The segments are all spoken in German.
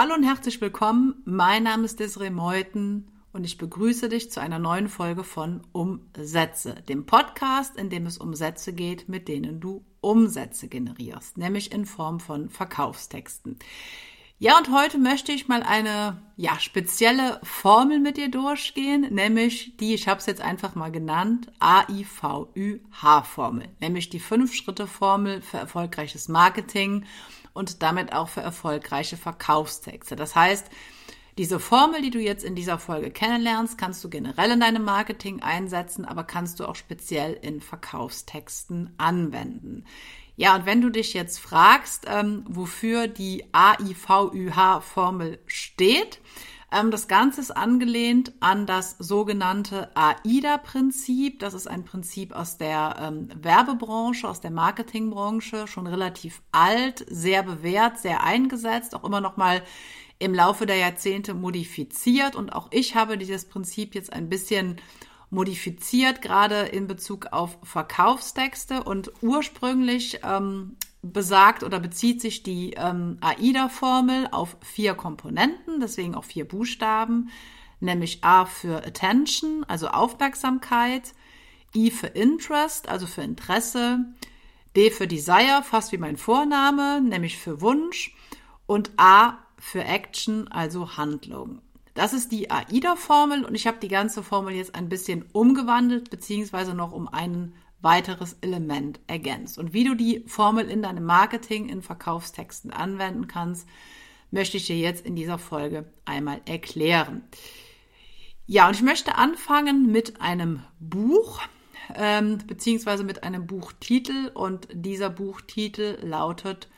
Hallo und herzlich willkommen. Mein Name ist Desiree Meuthen und ich begrüße dich zu einer neuen Folge von Umsätze, dem Podcast, in dem es um Sätze geht, mit denen du Umsätze generierst, nämlich in Form von Verkaufstexten. Ja, und heute möchte ich mal eine ja, spezielle Formel mit dir durchgehen, nämlich die, ich habe es jetzt einfach mal genannt, AIVÜH-Formel, nämlich die Fünf-Schritte-Formel für erfolgreiches Marketing und damit auch für erfolgreiche Verkaufstexte. Das heißt, diese Formel, die du jetzt in dieser Folge kennenlernst, kannst du generell in deinem Marketing einsetzen, aber kannst du auch speziell in Verkaufstexten anwenden. Ja, und wenn du dich jetzt fragst, ähm, wofür die AIVÜH-Formel steht, ähm, das Ganze ist angelehnt an das sogenannte AIDA-Prinzip. Das ist ein Prinzip aus der ähm, Werbebranche, aus der Marketingbranche, schon relativ alt, sehr bewährt, sehr eingesetzt, auch immer noch mal im Laufe der Jahrzehnte modifiziert. Und auch ich habe dieses Prinzip jetzt ein bisschen modifiziert, gerade in Bezug auf Verkaufstexte. Und ursprünglich ähm, besagt oder bezieht sich die ähm, AIDA-Formel auf vier Komponenten, deswegen auch vier Buchstaben, nämlich A für Attention, also Aufmerksamkeit, I für Interest, also für Interesse, D für Desire, fast wie mein Vorname, nämlich für Wunsch, und A für Action, also Handlung. Das ist die AIDA-Formel und ich habe die ganze Formel jetzt ein bisschen umgewandelt, beziehungsweise noch um ein weiteres Element ergänzt. Und wie du die Formel in deinem Marketing, in Verkaufstexten anwenden kannst, möchte ich dir jetzt in dieser Folge einmal erklären. Ja, und ich möchte anfangen mit einem Buch, ähm, beziehungsweise mit einem Buchtitel. Und dieser Buchtitel lautet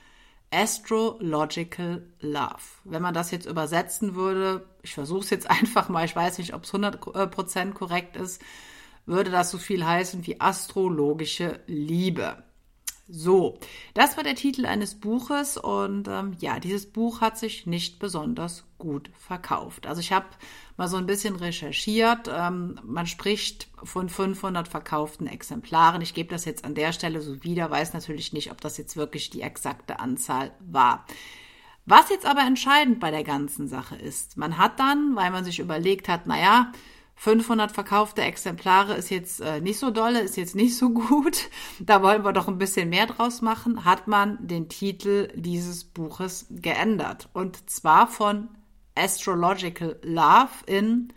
Astrological Love. Wenn man das jetzt übersetzen würde, ich versuche es jetzt einfach mal, ich weiß nicht, ob es 100% korrekt ist, würde das so viel heißen wie astrologische Liebe. So, das war der Titel eines Buches und ähm, ja, dieses Buch hat sich nicht besonders gut verkauft. Also ich habe mal so ein bisschen recherchiert. Ähm, man spricht von 500 verkauften Exemplaren. Ich gebe das jetzt an der Stelle so wieder, weiß natürlich nicht, ob das jetzt wirklich die exakte Anzahl war. Was jetzt aber entscheidend bei der ganzen Sache ist, man hat dann, weil man sich überlegt hat, naja, 500 verkaufte Exemplare ist jetzt äh, nicht so dolle, ist jetzt nicht so gut. Da wollen wir doch ein bisschen mehr draus machen. Hat man den Titel dieses Buches geändert. Und zwar von Astrological Love in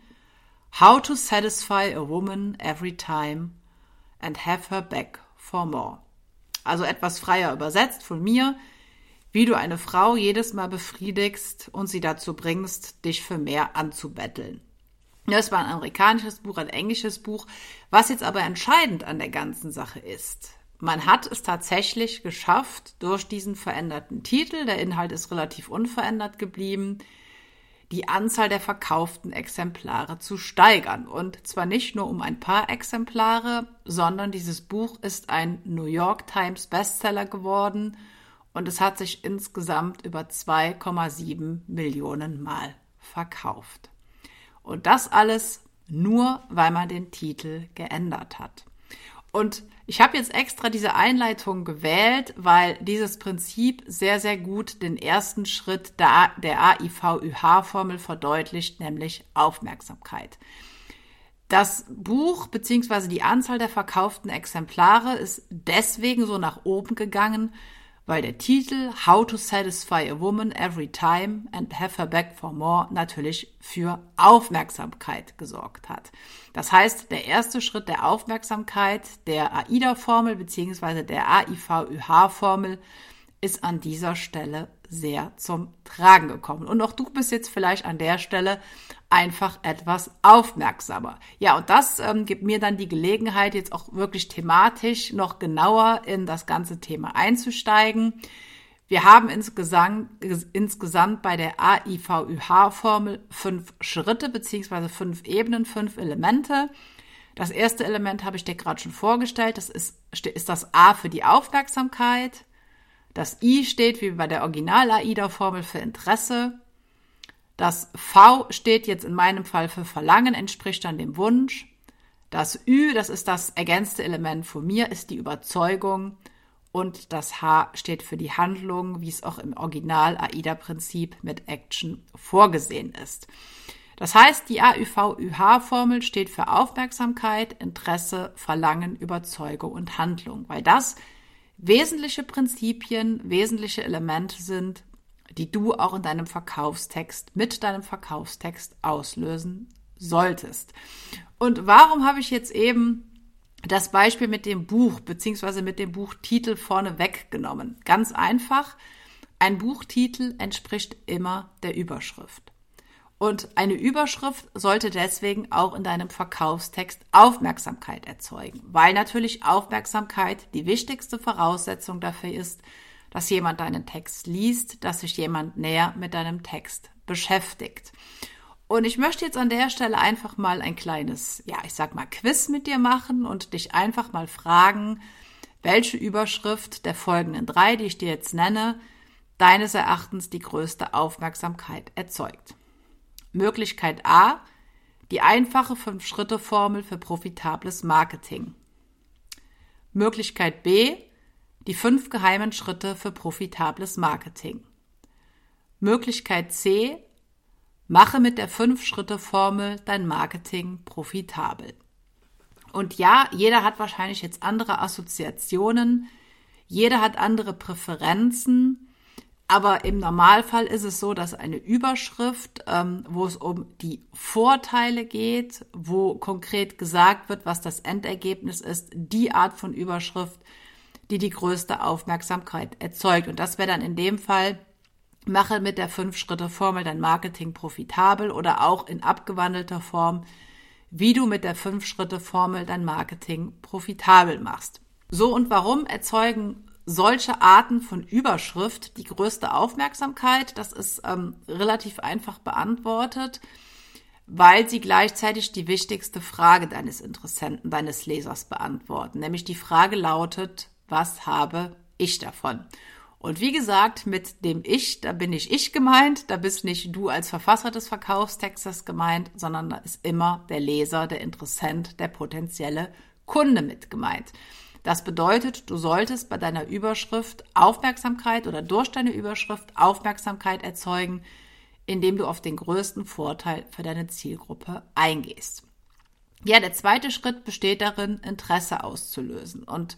How to Satisfy a Woman Every Time and Have Her Back for More. Also etwas freier übersetzt von mir, wie du eine Frau jedes Mal befriedigst und sie dazu bringst, dich für mehr anzubetteln. Das war ein amerikanisches Buch, ein englisches Buch. Was jetzt aber entscheidend an der ganzen Sache ist, man hat es tatsächlich geschafft, durch diesen veränderten Titel, der Inhalt ist relativ unverändert geblieben, die Anzahl der verkauften Exemplare zu steigern. Und zwar nicht nur um ein paar Exemplare, sondern dieses Buch ist ein New York Times Bestseller geworden und es hat sich insgesamt über 2,7 Millionen Mal verkauft. Und das alles nur, weil man den Titel geändert hat. Und ich habe jetzt extra diese Einleitung gewählt, weil dieses Prinzip sehr, sehr gut den ersten Schritt der, AIVÜH-Formel verdeutlicht, nämlich Aufmerksamkeit. Das Buch bzw. die Anzahl der verkauften Exemplare ist deswegen so nach oben gegangen, weil der Titel How to Satisfy a Woman Every Time and Have Her Back for More natürlich für Aufmerksamkeit gesorgt hat. Das heißt, der erste Schritt der Aufmerksamkeit der AIDA-Formel bzw. der AIVÜH-Formel ist an dieser Stelle sehr zum Tragen gekommen. Und auch du bist jetzt vielleicht an der Stelle einfach etwas aufmerksamer. Ja, und das ähm, gibt mir dann die Gelegenheit, jetzt auch wirklich thematisch noch genauer in das ganze Thema einzusteigen. Wir haben insgesamt, insgesamt bei der AIVÜH-Formel fünf Schritte beziehungsweise fünf Ebenen, fünf Elemente. Das erste Element habe ich dir gerade schon vorgestellt. Das ist, ist das A für die Aufmerksamkeit. Das I steht wie bei der Original-AIDA-Formel für Interesse. Das V steht jetzt in meinem Fall für Verlangen, entspricht dann dem Wunsch. Das Ü, das ist das ergänzte Element von mir, ist die Überzeugung. und das H steht für die Handlung, wie es auch im Original AIDA-Prinzip mit Action vorgesehen ist. Das heißt, die AÜV-ÜH-Formel steht für Aufmerksamkeit, Interesse, Verlangen, Überzeugung und Handlung, weil das wesentliche Prinzipien, wesentliche Elemente sind, die du auch in deinem Verkaufstext, mit deinem Verkaufstext auslösen solltest. Und warum habe ich jetzt eben das Beispiel mit dem Buch beziehungsweise mit dem Buchtitel vorne weggenommen. Ganz einfach, ein Buchtitel entspricht immer der Überschrift. Und eine Überschrift sollte deswegen auch in deinem Verkaufstext Aufmerksamkeit erzeugen, weil natürlich Aufmerksamkeit die wichtigste Voraussetzung dafür ist, dass jemand deinen Text liest, dass sich jemand näher mit deinem Text beschäftigt. Und ich möchte jetzt an der Stelle einfach mal ein kleines, ja, ich sag mal, Quiz mit dir machen und dich einfach mal fragen, welche Überschrift der folgenden drei, die ich dir jetzt nenne, deines Erachtens die größte Aufmerksamkeit erzeugt. Möglichkeit A, die einfache Fünf-Schritte-Formel für profitables Marketing. Möglichkeit B, die fünf geheimen Schritte für profitables Marketing. Möglichkeit C, Mache mit der Fünf-Schritte-Formel dein Marketing profitabel. Und ja, jeder hat wahrscheinlich jetzt andere Assoziationen, jeder hat andere Präferenzen, aber im Normalfall ist es so, dass eine Überschrift, ähm, wo es um die Vorteile geht, wo konkret gesagt wird, was das Endergebnis ist, die Art von Überschrift, die die größte Aufmerksamkeit erzeugt. Und das wäre dann in dem Fall Mache mit der Fünf-Schritte-Formel dein Marketing profitabel oder auch in abgewandelter Form, wie du mit der Fünf-Schritte-Formel dein Marketing profitabel machst. So und warum erzeugen solche Arten von Überschrift die größte Aufmerksamkeit? Das ist ähm, relativ einfach beantwortet, weil sie gleichzeitig die wichtigste Frage deines Interessenten, deines Lesers beantworten. Nämlich die Frage lautet, was habe ich davon? Und wie gesagt, mit dem Ich, da bin nicht ich gemeint, da bist nicht du als Verfasser des Verkaufstextes gemeint, sondern da ist immer der Leser, der Interessent, der potenzielle Kunde mit gemeint. Das bedeutet, du solltest bei deiner Überschrift Aufmerksamkeit oder durch deine Überschrift Aufmerksamkeit erzeugen, indem du auf den größten Vorteil für deine Zielgruppe eingehst. Ja, der zweite Schritt besteht darin, Interesse auszulösen. Und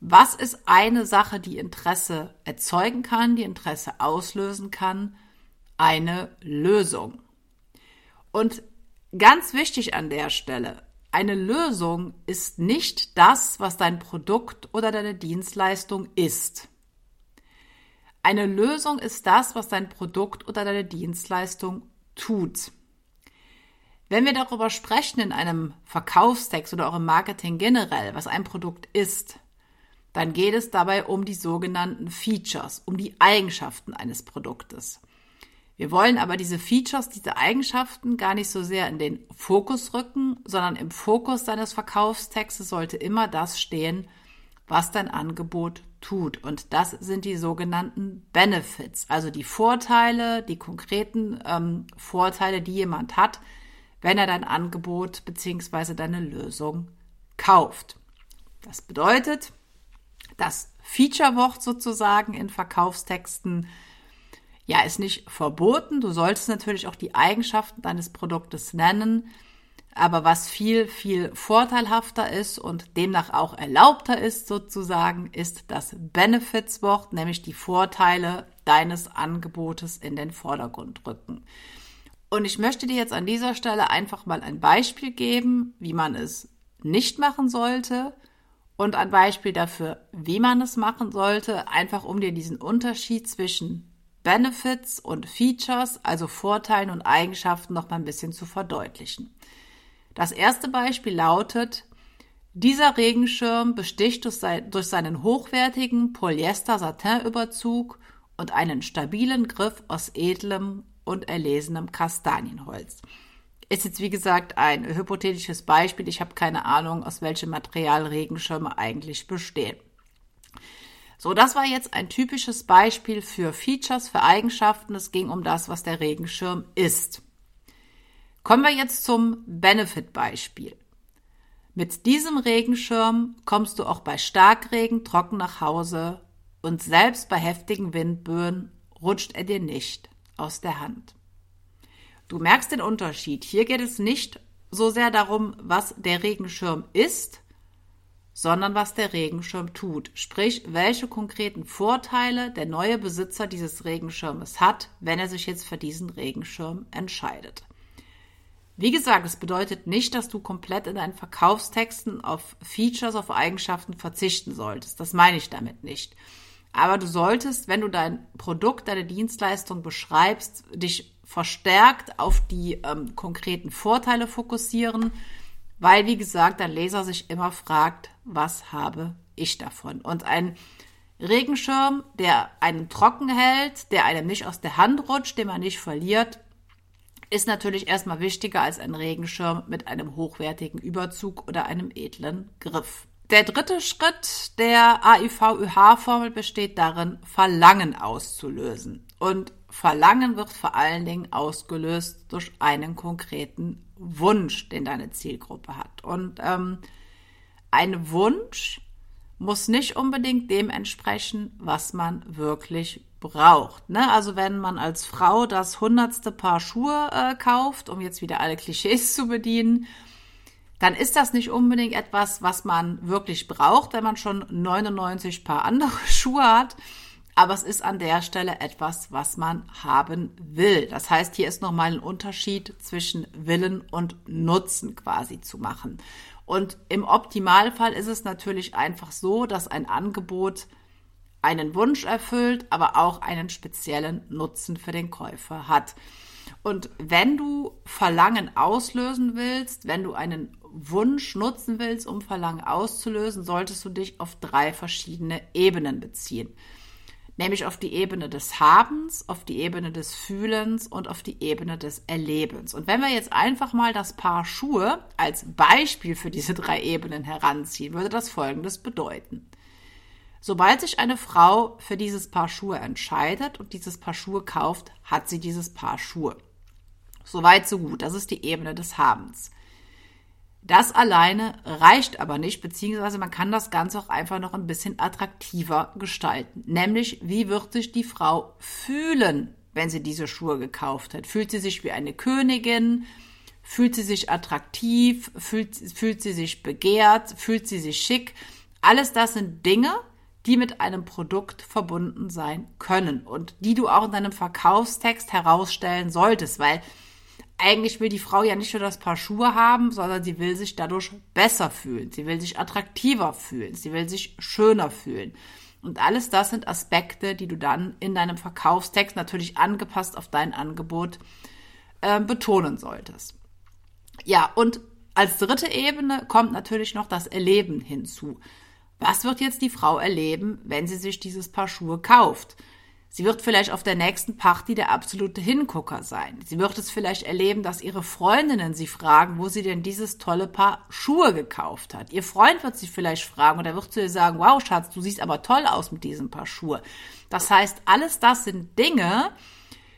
was ist eine Sache, die Interesse erzeugen kann, die Interesse auslösen kann? Eine Lösung. Und ganz wichtig an der Stelle, eine Lösung ist nicht das, was dein Produkt oder deine Dienstleistung ist. Eine Lösung ist das, was dein Produkt oder deine Dienstleistung tut. Wenn wir darüber sprechen in einem Verkaufstext oder auch im Marketing generell, was ein Produkt ist, dann geht es dabei um die sogenannten Features, um die Eigenschaften eines Produktes. Wir wollen aber diese Features, diese Eigenschaften gar nicht so sehr in den Fokus rücken, sondern im Fokus deines Verkaufstextes sollte immer das stehen, was dein Angebot tut. Und das sind die sogenannten Benefits, also die Vorteile, die konkreten ähm, Vorteile, die jemand hat, wenn er dein Angebot bzw. deine Lösung kauft. Das bedeutet, das Feature-Wort sozusagen in Verkaufstexten ja, ist nicht verboten. Du solltest natürlich auch die Eigenschaften deines Produktes nennen. Aber was viel, viel vorteilhafter ist und demnach auch erlaubter ist sozusagen, ist das Benefits-Wort, nämlich die Vorteile deines Angebotes in den Vordergrund rücken. Und ich möchte dir jetzt an dieser Stelle einfach mal ein Beispiel geben, wie man es nicht machen sollte und ein Beispiel dafür, wie man es machen sollte, einfach um dir diesen Unterschied zwischen Benefits und Features, also Vorteilen und Eigenschaften, noch mal ein bisschen zu verdeutlichen. Das erste Beispiel lautet, dieser Regenschirm besticht durch seinen hochwertigen Polyester-Satin-Überzug und einen stabilen Griff aus edlem und erlesenem Kastanienholz. Ist jetzt wie gesagt ein hypothetisches Beispiel. Ich habe keine Ahnung, aus welchem Material Regenschirme eigentlich bestehen. So, das war jetzt ein typisches Beispiel für Features, für Eigenschaften. Es ging um das, was der Regenschirm ist. Kommen wir jetzt zum Benefit-Beispiel. Mit diesem Regenschirm kommst du auch bei Starkregen trocken nach Hause und selbst bei heftigen Windböen rutscht er dir nicht aus der Hand. Du merkst den Unterschied. Hier geht es nicht so sehr darum, was der Regenschirm ist, sondern was der Regenschirm tut. Sprich, welche konkreten Vorteile der neue Besitzer dieses Regenschirmes hat, wenn er sich jetzt für diesen Regenschirm entscheidet. Wie gesagt, es bedeutet nicht, dass du komplett in deinen Verkaufstexten auf Features, auf Eigenschaften verzichten solltest. Das meine ich damit nicht. Aber du solltest, wenn du dein Produkt, deine Dienstleistung beschreibst, dich verstärkt auf die ähm, konkreten Vorteile fokussieren, weil, wie gesagt, dein Leser sich immer fragt, was habe ich davon? Und ein Regenschirm, der einen trocken hält, der einem nicht aus der Hand rutscht, den man nicht verliert, ist natürlich erstmal wichtiger als ein Regenschirm mit einem hochwertigen Überzug oder einem edlen Griff. Der dritte Schritt der AIV-ÜH-Formel besteht darin, Verlangen auszulösen. Und Verlangen wird vor allen Dingen ausgelöst durch einen konkreten Wunsch, den deine Zielgruppe hat. Und ähm, ein Wunsch muss nicht unbedingt dem entsprechen, was man wirklich braucht. Ne? Also wenn man als Frau das hundertste Paar Schuhe äh, kauft, um jetzt wieder alle Klischees zu bedienen, dann ist das nicht unbedingt etwas, was man wirklich braucht, wenn man schon 99 Paar andere Schuhe hat. Aber es ist an der Stelle etwas, was man haben will. Das heißt, hier ist nochmal ein Unterschied zwischen Willen und Nutzen quasi zu machen. Und im Optimalfall ist es natürlich einfach so, dass ein Angebot einen Wunsch erfüllt, aber auch einen speziellen Nutzen für den Käufer hat. Und wenn du Verlangen auslösen willst, wenn du einen Wunsch nutzen willst, um Verlangen auszulösen, solltest du dich auf drei verschiedene Ebenen beziehen. Nämlich auf die Ebene des Habens, auf die Ebene des Fühlens und auf die Ebene des Erlebens. Und wenn wir jetzt einfach mal das Paar Schuhe als Beispiel für diese drei Ebenen heranziehen, würde das Folgendes bedeuten. Sobald sich eine Frau für dieses Paar Schuhe entscheidet und dieses Paar Schuhe kauft, hat sie dieses Paar Schuhe. Soweit, so gut. Das ist die Ebene des Habens. Das alleine reicht aber nicht, beziehungsweise man kann das Ganze auch einfach noch ein bisschen attraktiver gestalten. Nämlich, wie wird sich die Frau fühlen, wenn sie diese Schuhe gekauft hat? Fühlt sie sich wie eine Königin? Fühlt sie sich attraktiv? Fühlt, fühlt sie sich begehrt? Fühlt sie sich schick? Alles das sind Dinge, die mit einem Produkt verbunden sein können und die du auch in deinem Verkaufstext herausstellen solltest, weil eigentlich will die Frau ja nicht nur das Paar Schuhe haben, sondern sie will sich dadurch besser fühlen, sie will sich attraktiver fühlen, sie will sich schöner fühlen. Und alles das sind Aspekte, die du dann in deinem Verkaufstext natürlich angepasst auf dein Angebot äh, betonen solltest. Ja, und als dritte Ebene kommt natürlich noch das Erleben hinzu. Was wird jetzt die Frau erleben, wenn sie sich dieses Paar Schuhe kauft? Sie wird vielleicht auf der nächsten Party der absolute Hingucker sein. Sie wird es vielleicht erleben, dass ihre Freundinnen sie fragen, wo sie denn dieses tolle Paar Schuhe gekauft hat. Ihr Freund wird sie vielleicht fragen und er wird zu ihr sagen, wow, Schatz, du siehst aber toll aus mit diesem Paar Schuhe. Das heißt, alles das sind Dinge,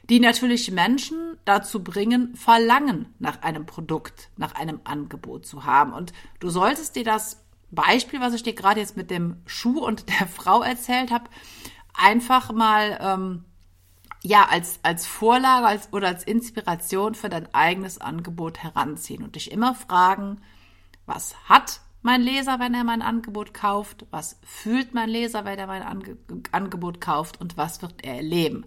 die natürlich Menschen dazu bringen, Verlangen nach einem Produkt, nach einem Angebot zu haben. Und du solltest dir das Beispiel, was ich dir gerade jetzt mit dem Schuh und der Frau erzählt habe, einfach mal ähm, ja als als Vorlage als, oder als Inspiration für dein eigenes Angebot heranziehen und dich immer fragen, was hat mein Leser, wenn er mein Angebot kauft? Was fühlt mein Leser, wenn er mein Ange Angebot kauft? Und was wird er erleben?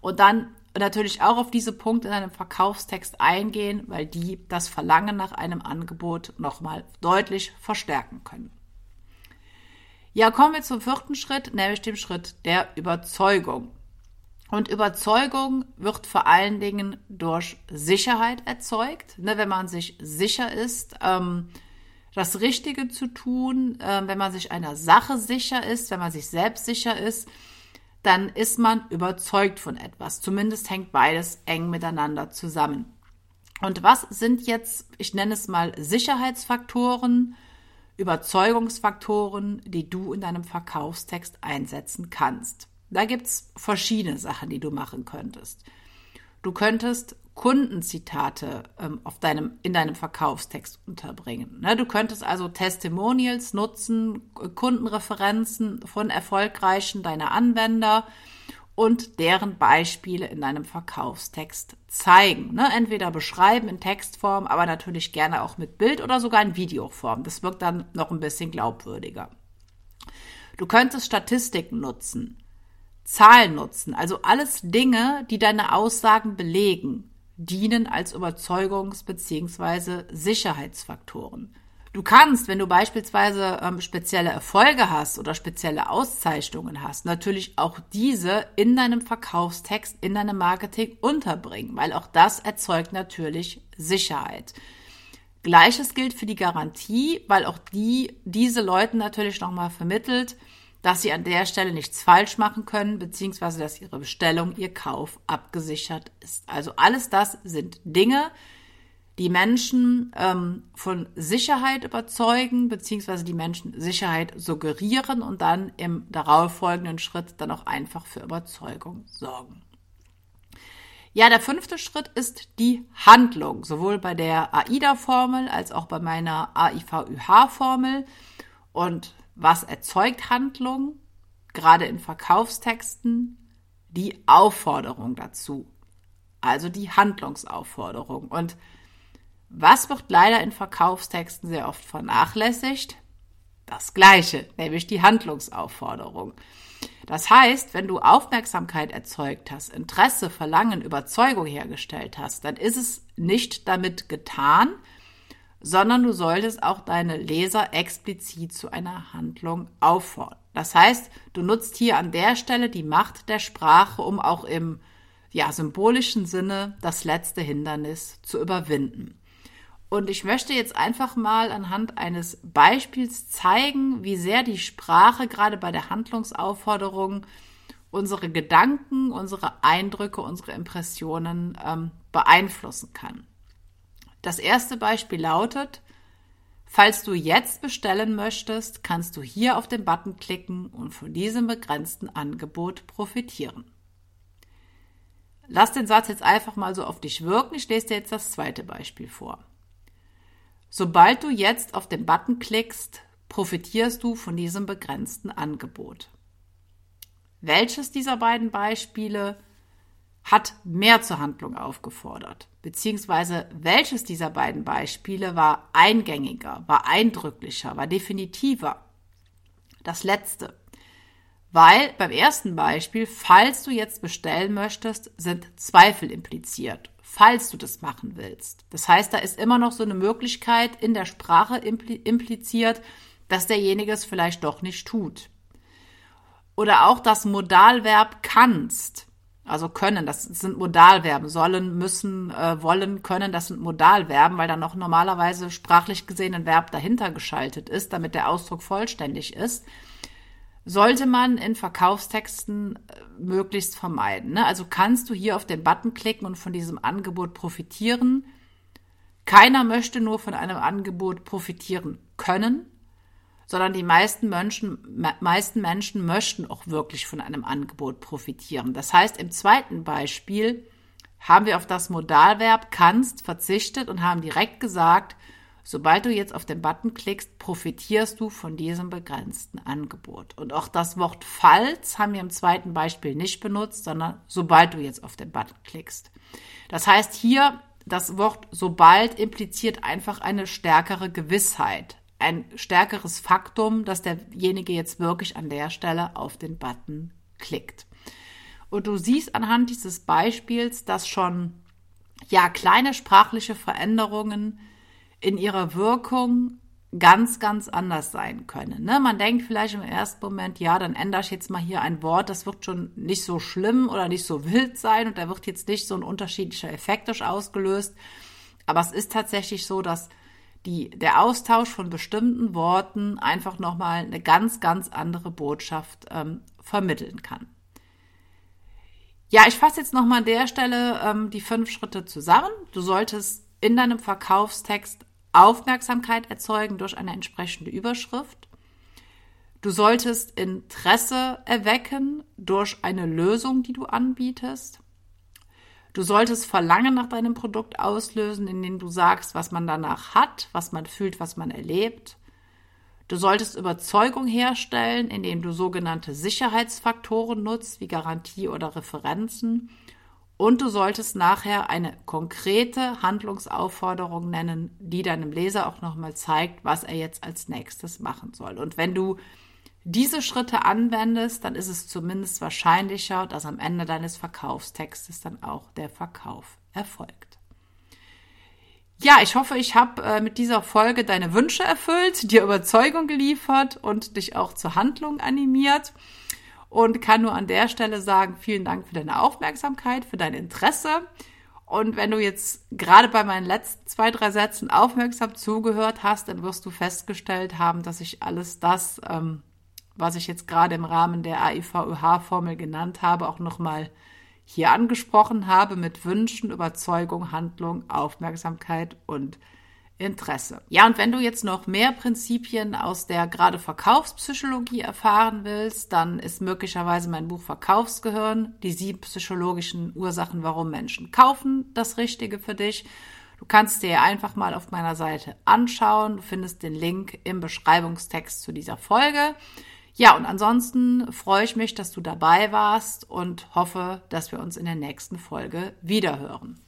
Und dann natürlich auch auf diese Punkte in einem Verkaufstext eingehen, weil die das Verlangen nach einem Angebot nochmal deutlich verstärken können. Ja, kommen wir zum vierten Schritt, nämlich dem Schritt der Überzeugung. Und Überzeugung wird vor allen Dingen durch Sicherheit erzeugt. Ne, wenn man sich sicher ist, ähm, das Richtige zu tun, äh, wenn man sich einer Sache sicher ist, wenn man sich selbst sicher ist, dann ist man überzeugt von etwas. Zumindest hängt beides eng miteinander zusammen. Und was sind jetzt, ich nenne es mal Sicherheitsfaktoren, Überzeugungsfaktoren, die du in deinem Verkaufstext einsetzen kannst. Da gibt's verschiedene Sachen, die du machen könntest. Du könntest Kundenzitate ähm, auf deinem, in deinem Verkaufstext unterbringen. Ne, du könntest also Testimonials nutzen, Kundenreferenzen von erfolgreichen deiner Anwender und deren Beispiele in deinem Verkaufstext zeigen. Ne? Entweder beschreiben in Textform, aber natürlich gerne auch mit Bild oder sogar in Videoform. Das wirkt dann noch ein bisschen glaubwürdiger. Du könntest Statistiken nutzen, Zahlen nutzen, also alles Dinge, die deine Aussagen belegen, dienen als Überzeugungs- bzw. Sicherheitsfaktoren. Du kannst, wenn du beispielsweise ähm, spezielle Erfolge hast oder spezielle Auszeichnungen hast, natürlich auch diese in deinem Verkaufstext, in deinem Marketing unterbringen, weil auch das erzeugt natürlich Sicherheit. Gleiches gilt für die Garantie, weil auch die diese Leuten natürlich nochmal vermittelt, dass sie an der Stelle nichts falsch machen können, beziehungsweise dass ihre Bestellung, ihr Kauf abgesichert ist. Also alles das sind Dinge, die Menschen ähm, von Sicherheit überzeugen, beziehungsweise die Menschen Sicherheit suggerieren und dann im darauffolgenden Schritt dann auch einfach für Überzeugung sorgen. Ja, der fünfte Schritt ist die Handlung, sowohl bei der AIDA-Formel als auch bei meiner AIVÜH-Formel. Und was erzeugt Handlung? Gerade in Verkaufstexten die Aufforderung dazu. Also die Handlungsaufforderung. Und was wird leider in Verkaufstexten sehr oft vernachlässigt? Das Gleiche, nämlich die Handlungsaufforderung. Das heißt, wenn du Aufmerksamkeit erzeugt hast, Interesse, Verlangen, Überzeugung hergestellt hast, dann ist es nicht damit getan, sondern du solltest auch deine Leser explizit zu einer Handlung auffordern. Das heißt, du nutzt hier an der Stelle die Macht der Sprache, um auch im ja, symbolischen Sinne das letzte Hindernis zu überwinden. Und ich möchte jetzt einfach mal anhand eines Beispiels zeigen, wie sehr die Sprache gerade bei der Handlungsaufforderung unsere Gedanken, unsere Eindrücke, unsere Impressionen ähm, beeinflussen kann. Das erste Beispiel lautet, falls du jetzt bestellen möchtest, kannst du hier auf den Button klicken und von diesem begrenzten Angebot profitieren. Lass den Satz jetzt einfach mal so auf dich wirken. Ich lese dir jetzt das zweite Beispiel vor. Sobald du jetzt auf den Button klickst, profitierst du von diesem begrenzten Angebot. Welches dieser beiden Beispiele hat mehr zur Handlung aufgefordert? Beziehungsweise welches dieser beiden Beispiele war eingängiger, war eindrücklicher, war definitiver? Das letzte. Weil beim ersten Beispiel, falls du jetzt bestellen möchtest, sind Zweifel impliziert falls du das machen willst. Das heißt, da ist immer noch so eine Möglichkeit in der Sprache impliziert, dass derjenige es vielleicht doch nicht tut. Oder auch das Modalverb kannst. Also können, das sind Modalverben. Sollen, müssen, äh, wollen, können, das sind Modalverben, weil da noch normalerweise sprachlich gesehen ein Verb dahinter geschaltet ist, damit der Ausdruck vollständig ist sollte man in Verkaufstexten äh, möglichst vermeiden. Ne? Also kannst du hier auf den Button klicken und von diesem Angebot profitieren. Keiner möchte nur von einem Angebot profitieren können, sondern die meisten Menschen, meisten Menschen möchten auch wirklich von einem Angebot profitieren. Das heißt, im zweiten Beispiel haben wir auf das Modalverb kannst verzichtet und haben direkt gesagt, Sobald du jetzt auf den Button klickst, profitierst du von diesem begrenzten Angebot. Und auch das Wort falls haben wir im zweiten Beispiel nicht benutzt, sondern sobald du jetzt auf den Button klickst. Das heißt hier, das Wort sobald impliziert einfach eine stärkere Gewissheit, ein stärkeres Faktum, dass derjenige jetzt wirklich an der Stelle auf den Button klickt. Und du siehst anhand dieses Beispiels, dass schon ja kleine sprachliche Veränderungen in ihrer Wirkung ganz, ganz anders sein können. Ne? Man denkt vielleicht im ersten Moment, ja, dann ändere ich jetzt mal hier ein Wort, das wird schon nicht so schlimm oder nicht so wild sein und da wird jetzt nicht so ein unterschiedlicher Effekt ausgelöst. Aber es ist tatsächlich so, dass die, der Austausch von bestimmten Worten einfach nochmal eine ganz, ganz andere Botschaft ähm, vermitteln kann. Ja, ich fasse jetzt nochmal an der Stelle ähm, die fünf Schritte zusammen. Du solltest in deinem Verkaufstext Aufmerksamkeit erzeugen durch eine entsprechende Überschrift. Du solltest Interesse erwecken durch eine Lösung, die du anbietest. Du solltest Verlangen nach deinem Produkt auslösen, indem du sagst, was man danach hat, was man fühlt, was man erlebt. Du solltest Überzeugung herstellen, indem du sogenannte Sicherheitsfaktoren nutzt, wie Garantie oder Referenzen. Und du solltest nachher eine konkrete Handlungsaufforderung nennen, die deinem Leser auch nochmal zeigt, was er jetzt als nächstes machen soll. Und wenn du diese Schritte anwendest, dann ist es zumindest wahrscheinlicher, dass am Ende deines Verkaufstextes dann auch der Verkauf erfolgt. Ja, ich hoffe, ich habe äh, mit dieser Folge deine Wünsche erfüllt, dir Überzeugung geliefert und dich auch zur Handlung animiert. Und kann nur an der Stelle sagen, vielen Dank für deine Aufmerksamkeit, für dein Interesse. Und wenn du jetzt gerade bei meinen letzten zwei, drei Sätzen aufmerksam zugehört hast, dann wirst du festgestellt haben, dass ich alles das ähm, was ich jetzt gerade im Rahmen der AIVÖH-Formel genannt habe, auch nochmal hier angesprochen habe mit Wünschen, Überzeugung, Handlung, Aufmerksamkeit und Interesse. Ja, und wenn du jetzt noch mehr Prinzipien aus der gerade Verkaufspsychologie erfahren willst, dann ist möglicherweise mein Buch Verkaufsgehirn, die sieben psychologischen Ursachen, warum Menschen kaufen, das Richtige für dich. Du kannst dir einfach mal auf meiner Seite anschauen. Du findest den Link im Beschreibungstext zu dieser Folge. Ja, und ansonsten freue ich mich, dass du dabei warst und hoffe, dass wir uns in der nächsten Folge wiederhören.